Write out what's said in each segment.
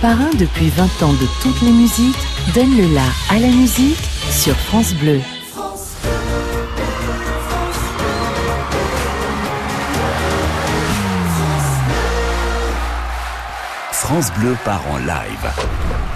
Parrain depuis 20 ans de toutes les musiques, donne le la à la musique sur France Bleu. France Bleu part en live.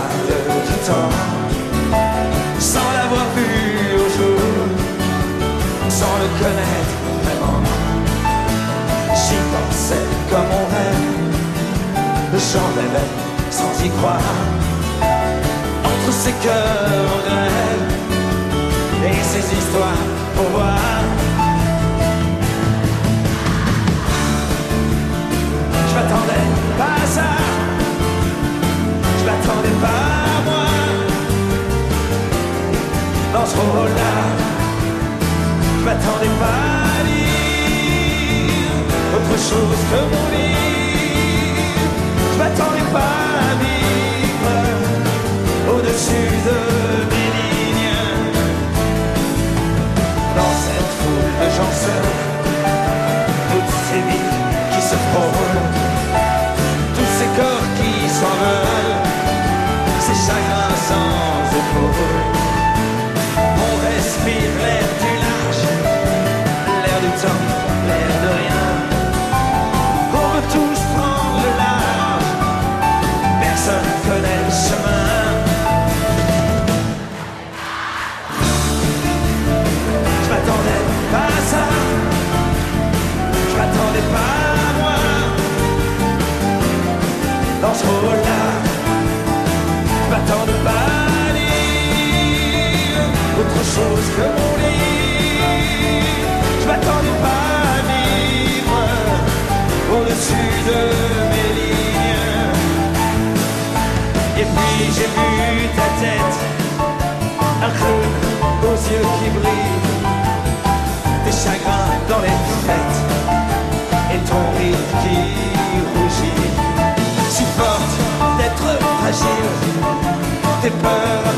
Parle du temps sans l'avoir vu au jour, sans le connaître vraiment. J'y pensais comme on rêve, j'en rêvais sans y croire. Entre ces cœurs en grève et ces histoires pour voir. Je m'attendais pas à dire autre chose que mon livre. Je m'attendais pas à vivre au-dessus de mes lignes. Dans cette foule de gens seuls, toutes ces vies qui se frôlent, un creux aux yeux qui brillent, des chagrins dans les fêtes, et ton rire qui rougit. Si forte d'être fragile, tes peurs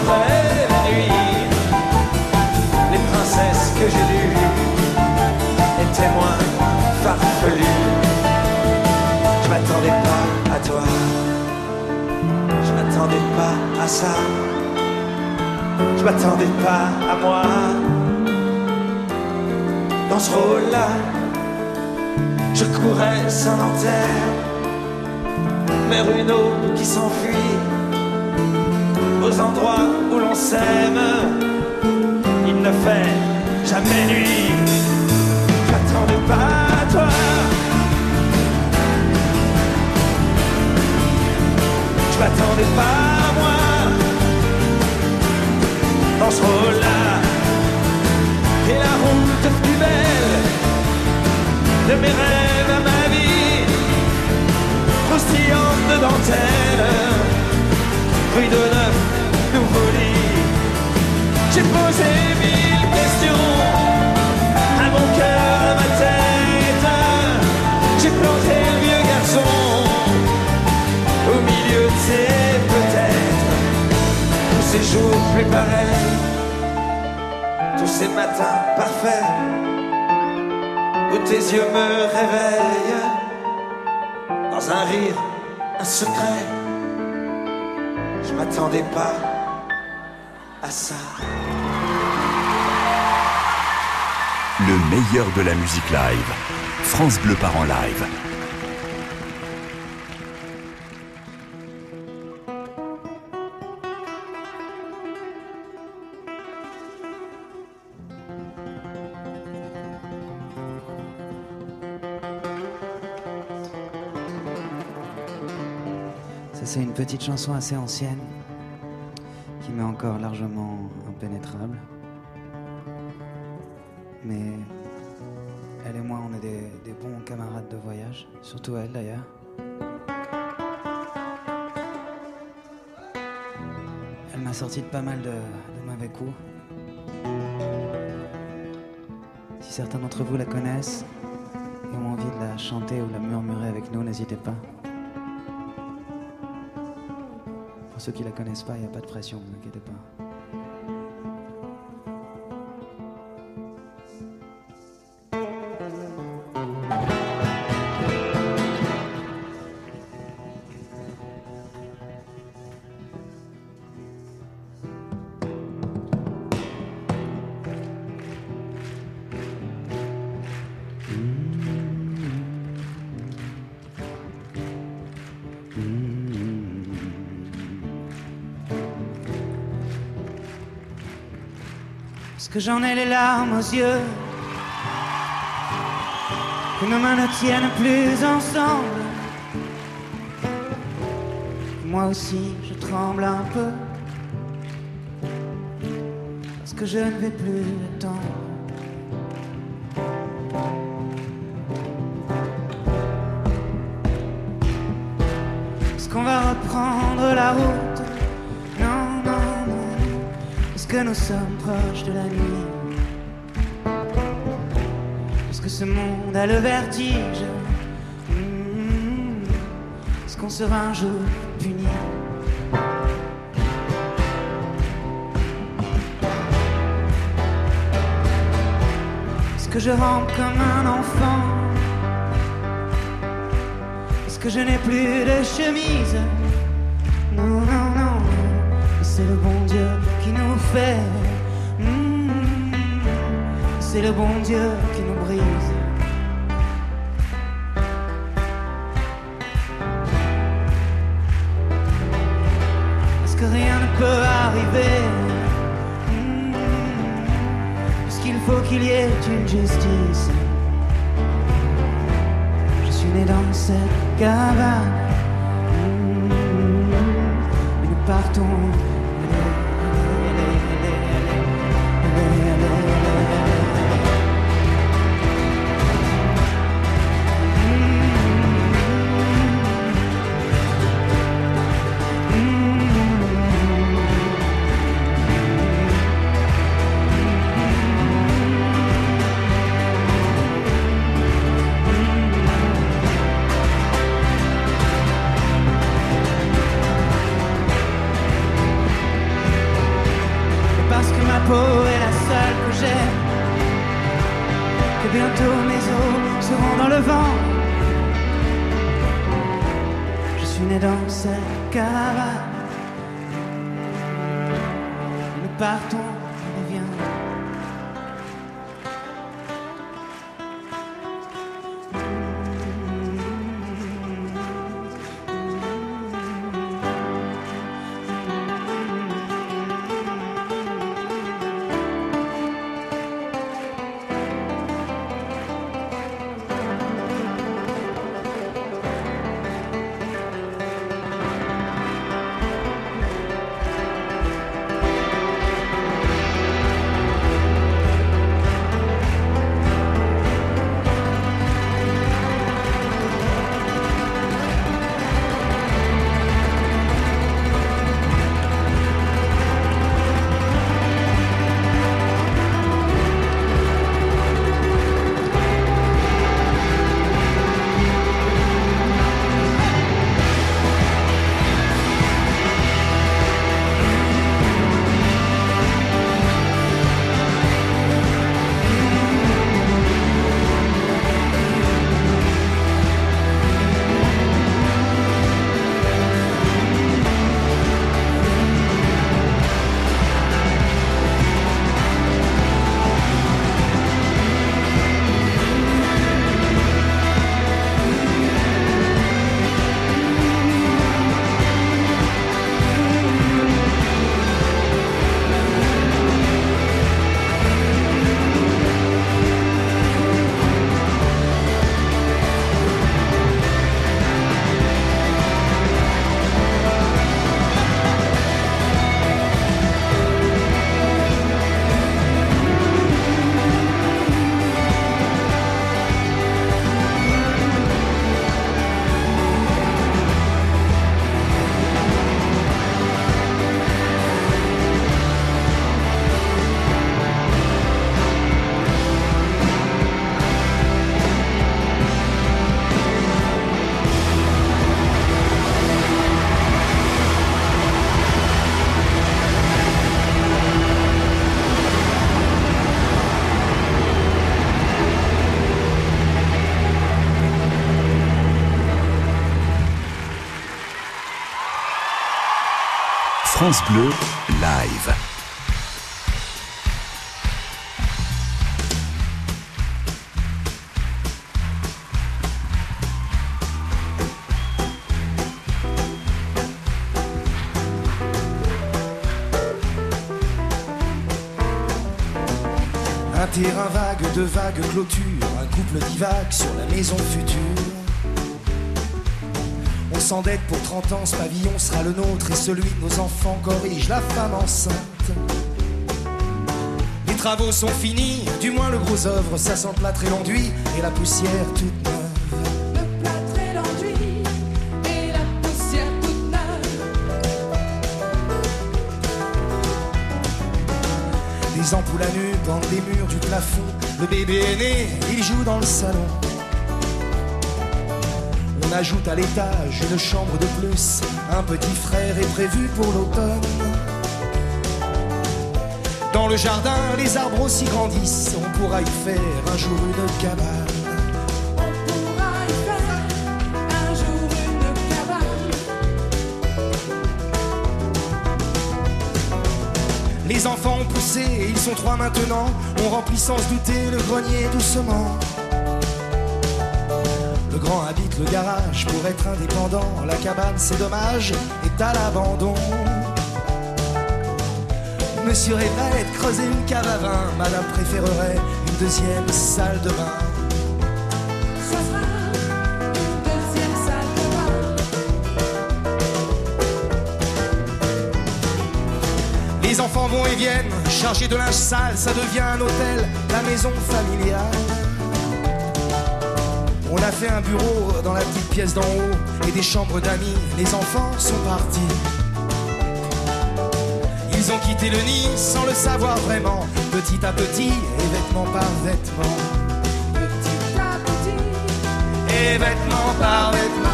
je m'attendais pas à moi. Dans ce rôle-là, je courais sans lanterne vers une eau qui s'enfuit aux endroits où l'on s'aime. Il ne fait jamais nuit. J'attendais pas à toi. Je m'attendais pas rôle-là, et la route plus belle de mes rêves à ma vie croustillante de dentelle, rue de neuf, nouveau lit. J'ai posé mille questions à mon cœur, à ma tête. J'ai planté le vieux garçon au milieu de ces peut-être. Ces jours plus pareils, ces matins parfaits où tes yeux me réveillent dans un rire, un secret. Je m'attendais pas à ça. Le meilleur de la musique live. France Bleu part en live. C'est une petite chanson assez ancienne qui m'est encore largement impénétrable. Mais elle et moi, on est des, bons camarades de voyage, surtout elle d'ailleurs. Elle m'a sorti de pas mal de, de mauvais coups. Si certains d'entre vous la connaissent et ont envie de la chanter ou de la murmurer avec nous, n'hésitez pas. Ceux qui la connaissent pas, il n'y a pas de pression, ne vous inquiétez pas. Parce que j'en ai les larmes aux yeux. Que nos mains ne tiennent plus ensemble. Moi aussi, je tremble un peu. Parce que je ne vais plus nous sommes proches de la nuit. Est-ce que ce monde a le vertige. Est-ce qu'on sera un jour puni. Est-ce que je rampe comme un enfant. Est-ce que je n'ai plus de chemise. Non, non, non, c'est le bon Dieu qui nous fait. Mm. C'est le bon Dieu qui nous brise. Est-ce que rien ne peut arriver Mm. Est-ce qu'il faut qu'il y ait une justice Je suis né dans cette cabane Mm. Et nous partons France live. Un terrain vague de vagues clôtures, un couple divague sur la maison future. S'endette pour 30 ans, ce pavillon sera le nôtre et celui de nos enfants corrige la femme enceinte. Les travaux sont finis, du moins le gros œuvre, ça sent plâtre et l'enduit et la poussière toute neuve. Le plâtre et l'enduit et la poussière toute neuve. Les ampoules à nu pendent des murs du plafond. Le bébé est né, il joue dans le salon. On ajoute à l'étage une chambre de plus. Un petit frère est prévu pour l'automne. Dans le jardin, les arbres aussi grandissent. On pourra y faire un jour une cabane. Les enfants ont poussé, ils sont trois maintenant. On remplit sans se douter le grenier doucement. Grand habite le garage pour être indépendant. La cabane, c'est dommage, est à l'abandon. Monsieur rêverait de creuser une cave à vin. Madame préférerait une deuxième salle de bain. Ça sera une deuxième salle de bain. Les enfants vont et viennent, chargés de linge sale, ça devient un hôtel, la maison familiale. On a fait un bureau dans la petite pièce d'en haut et des chambres d'amis. Les enfants sont partis. Ils ont quitté le nid sans le savoir vraiment, petit à petit et vêtement par vêtement. Petit à petit, Et vêtement par vêtement.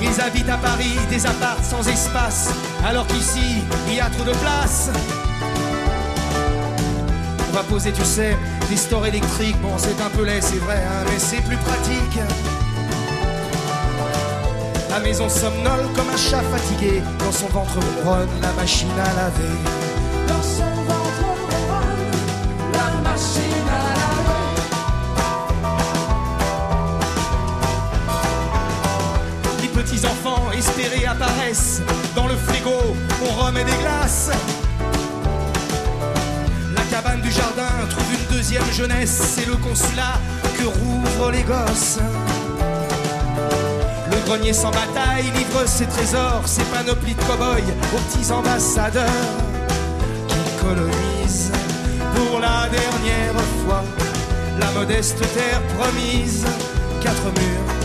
Ils habitent à Paris des apparts sans espace, alors qu'ici, il y a trop de place. On va poser, tu sais, des stores électriques. Bon, c'est un peu laid, c'est vrai, hein, mais c'est plus pratique. La maison somnole comme un chat fatigué. Dans son ventre ronronne la machine à laver. dans son ventre ronronne la machine à laver. Les petits enfants espérés apparaissent. Dans le frigo, on remet des glaces. Cabane du jardin trouve une deuxième jeunesse. C'est le consulat que rouvrent les gosses. Le grenier sans bataille livre ses trésors, ses panoplies de cow-boys aux petits ambassadeurs qui colonisent pour la dernière fois la modeste terre promise. Quatre murs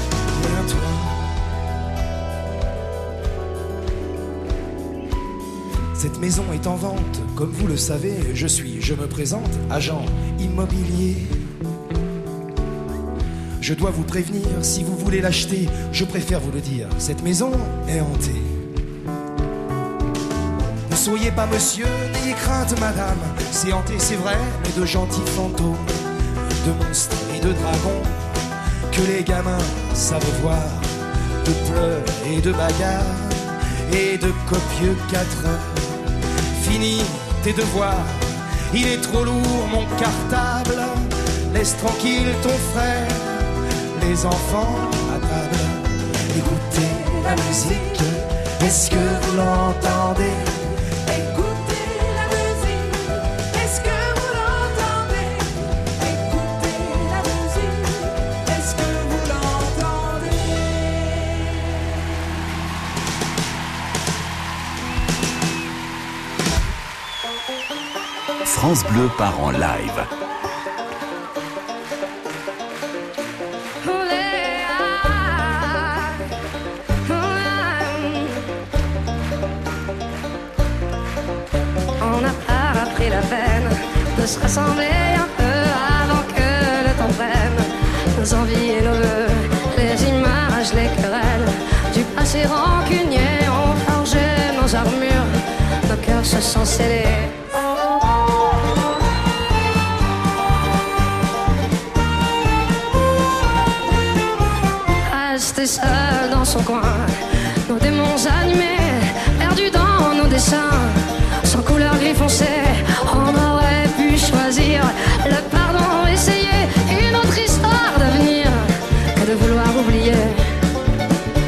Cette maison est en vente, comme vous le savez, je suis, je me présente, agent immobilier. Je dois vous prévenir, si vous voulez l'acheter, je préfère vous le dire, cette maison est hantée. Ne soyez pas monsieur, n'ayez crainte madame, c'est hanté, c'est vrai, mais de gentils fantômes, de monstres et de dragons, que les gamins savent voir, de pleurs et de bagarres, et de copieux quatre heures. Fini tes devoirs, il est trop lourd mon cartable, laisse tranquille ton frère, les enfants à table, écoutez la musique, est-ce que vous l'entendez? France Bleu part en live. On n'a pas pris la peine de se rassembler un peu avant que le temps prenne nos envies et nos vœux, les images, les querelles du passé rancunier ont forgé nos armures, nos cœurs se sont scellés. Dans son coin. Nos démons animés, perdus dans nos dessins, sans couleur gris foncé, on aurait pu choisir le pardon, essayer une autre histoire d'avenir que de vouloir oublier.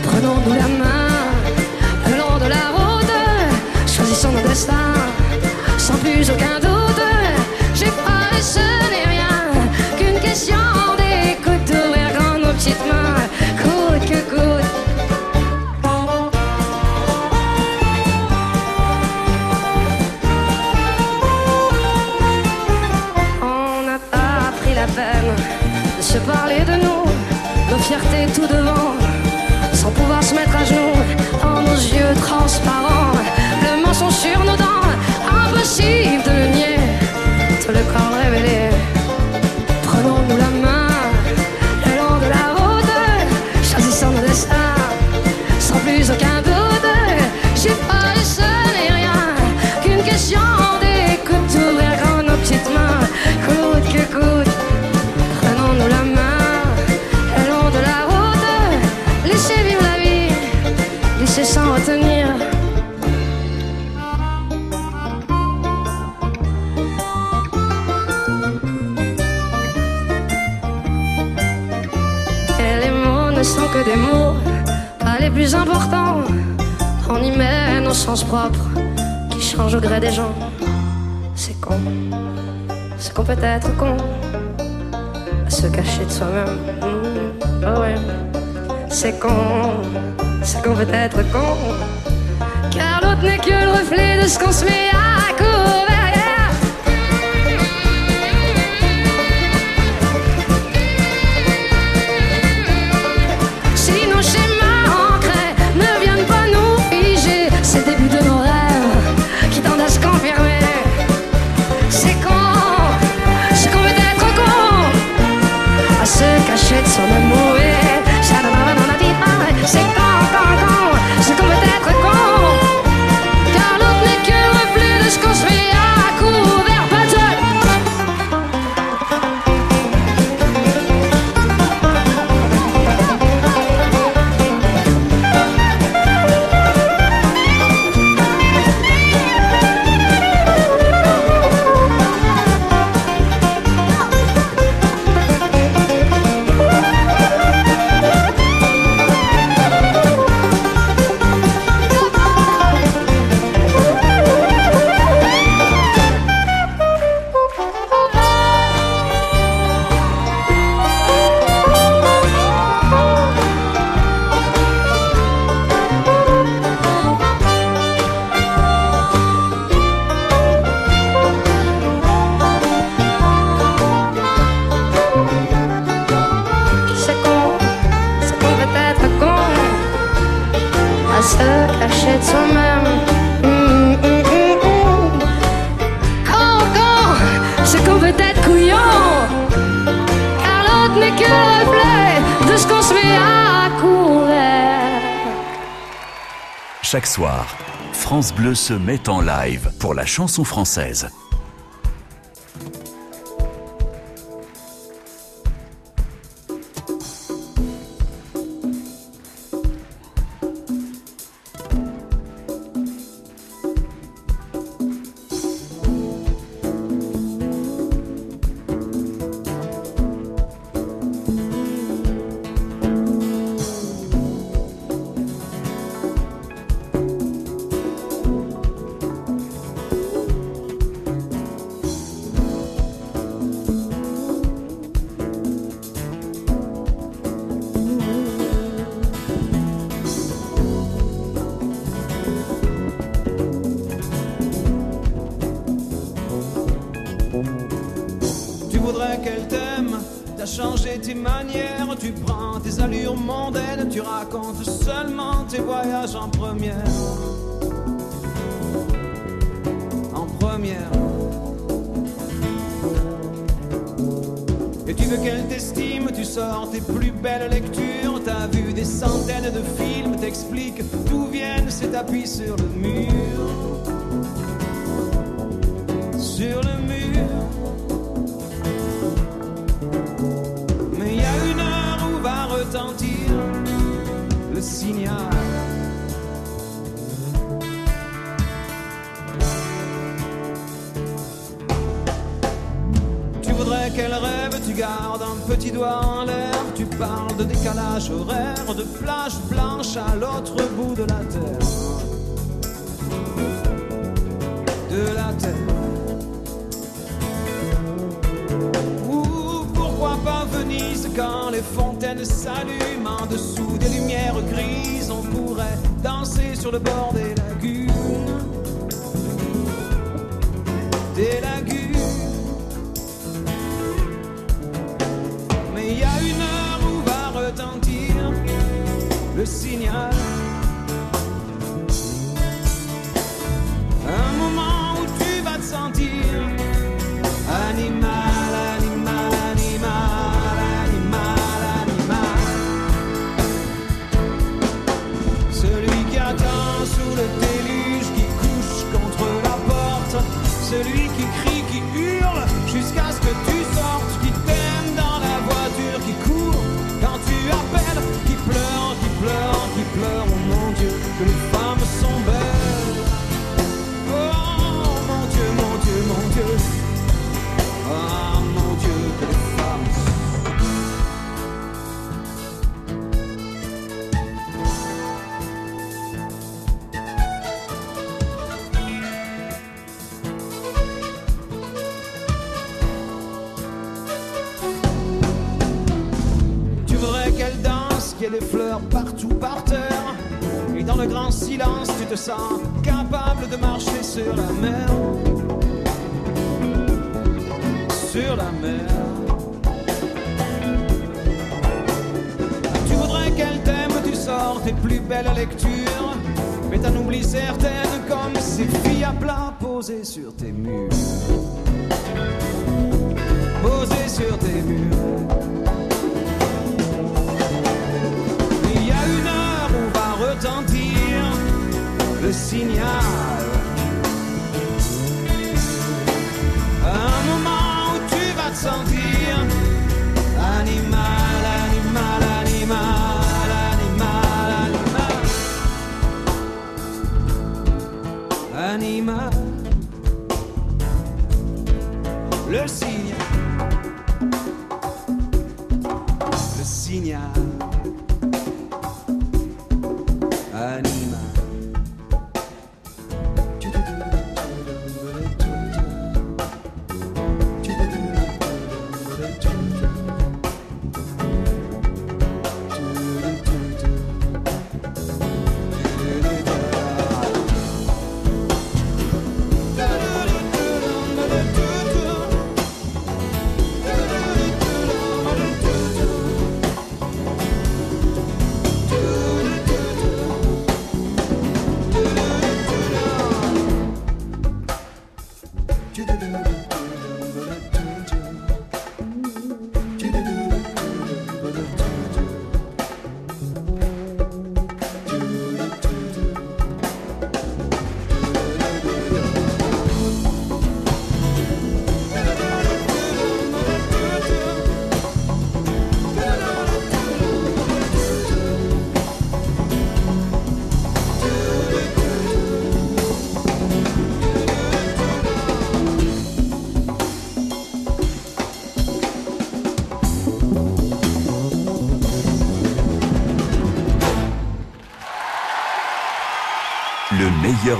Prenons-nous la main le long de la route, choisissons nos destins sans plus aucun sens propres qui changent au gré des gens. C'est con, c'est qu'on peut être con, à se cacher de soi-même. Mmh, oh ouais, c'est con, c'est qu'on peut être con, car l'autre n'est que le reflet de ce qu'on se met à couvert. Chaque soir, France Bleu se met en live pour la chanson française. Tes manières, tu prends tes allures mondaines, tu racontes seulement tes voyages en première. En première. Et tu veux qu'elle t'estime, tu sors tes plus belles lectures, t'as vu des centaines de films, t'expliques d'où viennent ces tapis sur le mur. Sur le mur. Tu voudrais qu'elle rêve, tu gardes un petit doigt en l'air, tu parles de décalage horaire, de plage blanche à l'autre bout de la terre. De la terre. Quand les fontaines s'allument en dessous des lumières grises, on pourrait danser sur le bord des lagunes. Des lagunes. Mais il y a une heure où va retentir le signal. Sur la mer. Sur la mer. Tu voudrais qu'elle t'aime, tu sors tes plus belles lectures. Mais t'en oublies certaines comme ces filles à plat posées sur tes murs. Posées sur tes murs. Il y a une heure où va retentir le signal. Animal. Le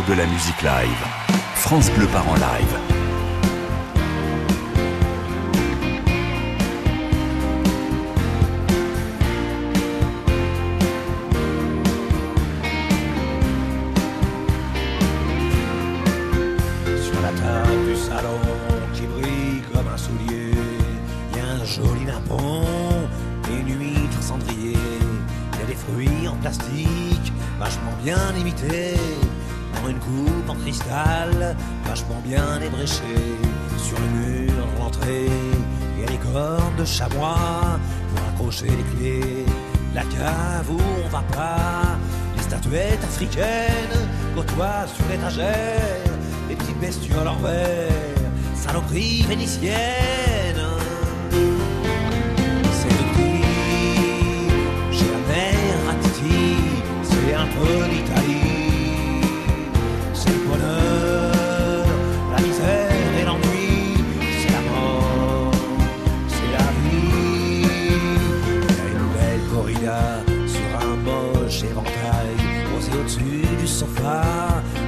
de la musique live. France Bleu part en live. Chamois pour accrocher les clés. La cave où on va pas, les statuettes africaines côtoient sur l'étagère les petites bestioles en verre, saloperies vénitiennes. C'est le chez la mère à Titi, peu d'Italie.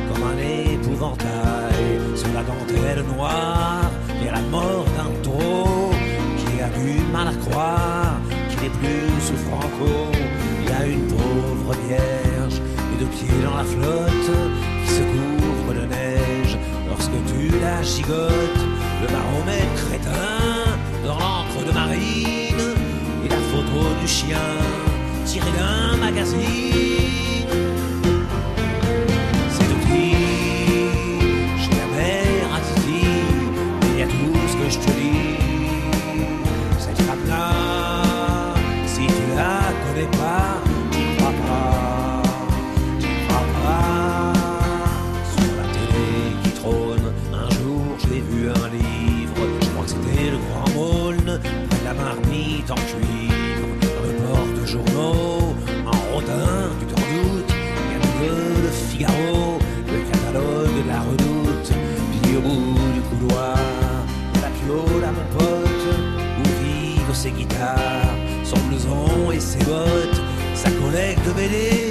Comme un épouvantail. Sur la dentelle noire, il y a la mort d'un taureau qui a du mal à croire qu'il est plus sous Franco. Il y a une pauvre vierge, les deux pieds dans la flotte, qui se couvre de neige lorsque tu la gigotes. Le baromètre crétin dans l'encre de marine et la photo du chien tirée d'un magazine. Ses bottes, sa collecte de BD,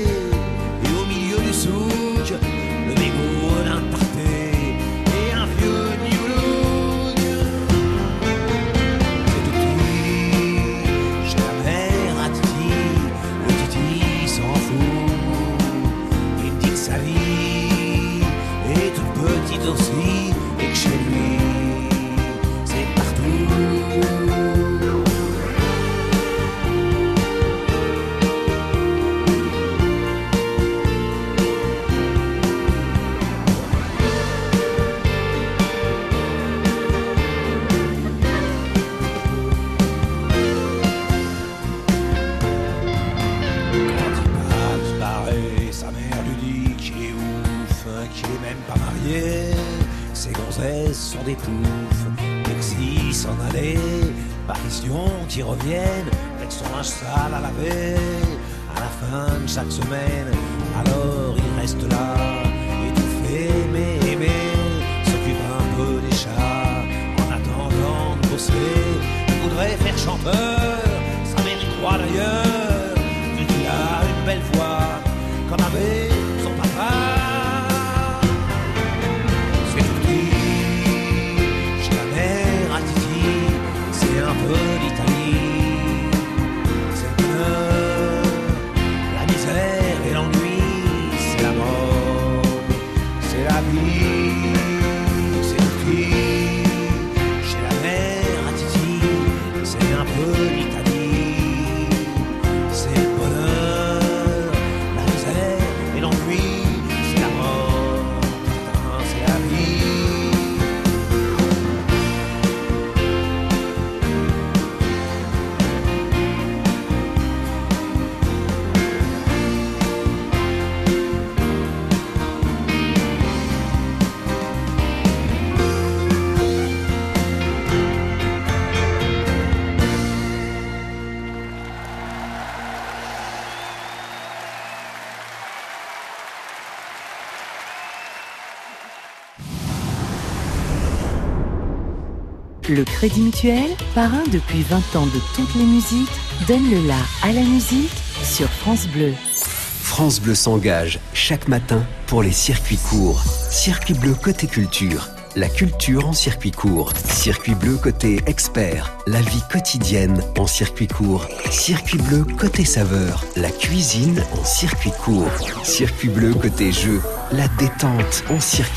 à laver. À la fin de chaque semaine, alors il reste là, étouffé, mais aimé, s'occupe un peu des chats, en attendant de bosser. Il voudrait faire chanteur, mère y croit d'ailleurs, Le Crédit Mutuel, parrain depuis 20 ans de toutes les musiques, donne le la à la musique sur France Bleu. France Bleu s'engage chaque matin pour les circuits courts. Circuit bleu côté culture. La culture en circuit court. Circuit bleu côté expert. La vie quotidienne en circuit court. Circuit bleu côté saveur. La cuisine en circuit court. Circuit bleu côté jeu. La détente en circuit